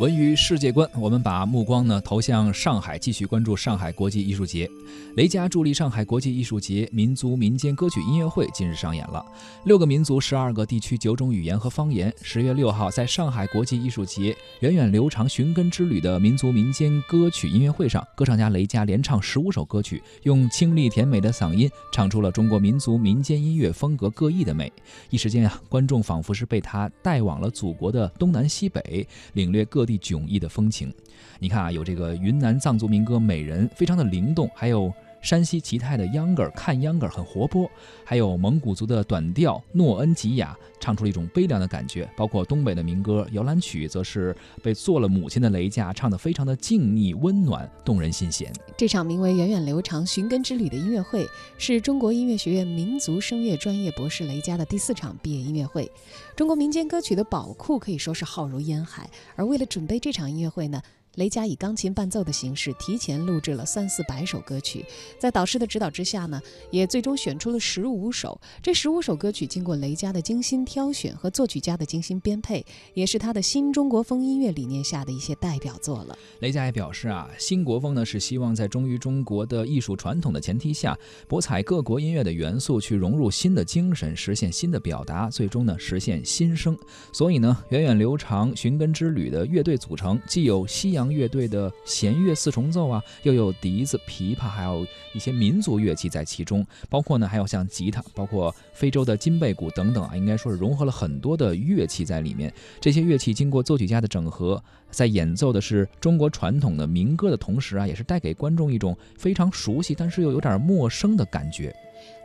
文娱世界观，我们把目光呢投向上海，继续关注上海国际艺术节。雷佳助力上海国际艺术节民族民间歌曲音乐会近日上演了。六个民族、十二个地区、九种语言和方言。十月六号，在上海国际艺术节源远流长寻根之旅的民族民间歌曲音乐会上，歌唱家雷佳连唱十五首歌曲，用清丽甜美的嗓音唱出了中国民族民间音乐风格各异的美。一时间啊，观众仿佛是被他带往了祖国的东南西北，领略各地。迥异的风情，你看啊，有这个云南藏族民歌《美人》，非常的灵动；还有山西吉泰的秧歌儿，看秧歌儿很活泼；还有蒙古族的短调《诺恩吉雅》，唱出了一种悲凉的感觉。包括东北的民歌《摇篮曲》，则是被做了母亲的雷佳唱得非常的静谧、温暖、动人心弦。这场名为“源远流长寻根之旅”的音乐会，是中国音乐学院民族声乐专业博士雷佳的第四场毕业音乐会。中国民间歌曲的宝库可以说是浩如烟海，而为了准备这场音乐会呢？雷佳以钢琴伴奏的形式提前录制了三四百首歌曲，在导师的指导之下呢，也最终选出了十五首。这十五首歌曲经过雷佳的精心挑选和作曲家的精心编配，也是他的新中国风音乐理念下的一些代表作了。雷佳也表示啊，新国风呢是希望在忠于中国的艺术传统的前提下，博采各国音乐的元素，去融入新的精神，实现新的表达，最终呢实现新生。所以呢，源远流长寻根之旅的乐队组成既有西洋。乐队的弦乐四重奏啊，又有笛子、琵琶，还有一些民族乐器在其中，包括呢，还有像吉他，包括非洲的金贝鼓等等啊，应该说是融合了很多的乐器在里面。这些乐器经过作曲家的整合，在演奏的是中国传统的民歌的同时啊，也是带给观众一种非常熟悉，但是又有点陌生的感觉。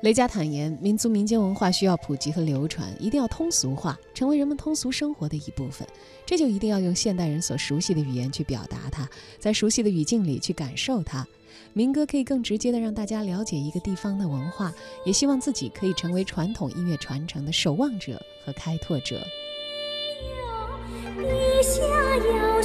雷佳坦言，民族民间文化需要普及和流传，一定要通俗化，成为人们通俗生活的一部分。这就一定要用现代人所熟悉的语言去表达它，在熟悉的语境里去感受它。民歌可以更直接的让大家了解一个地方的文化，也希望自己可以成为传统音乐传承的守望者和开拓者。下要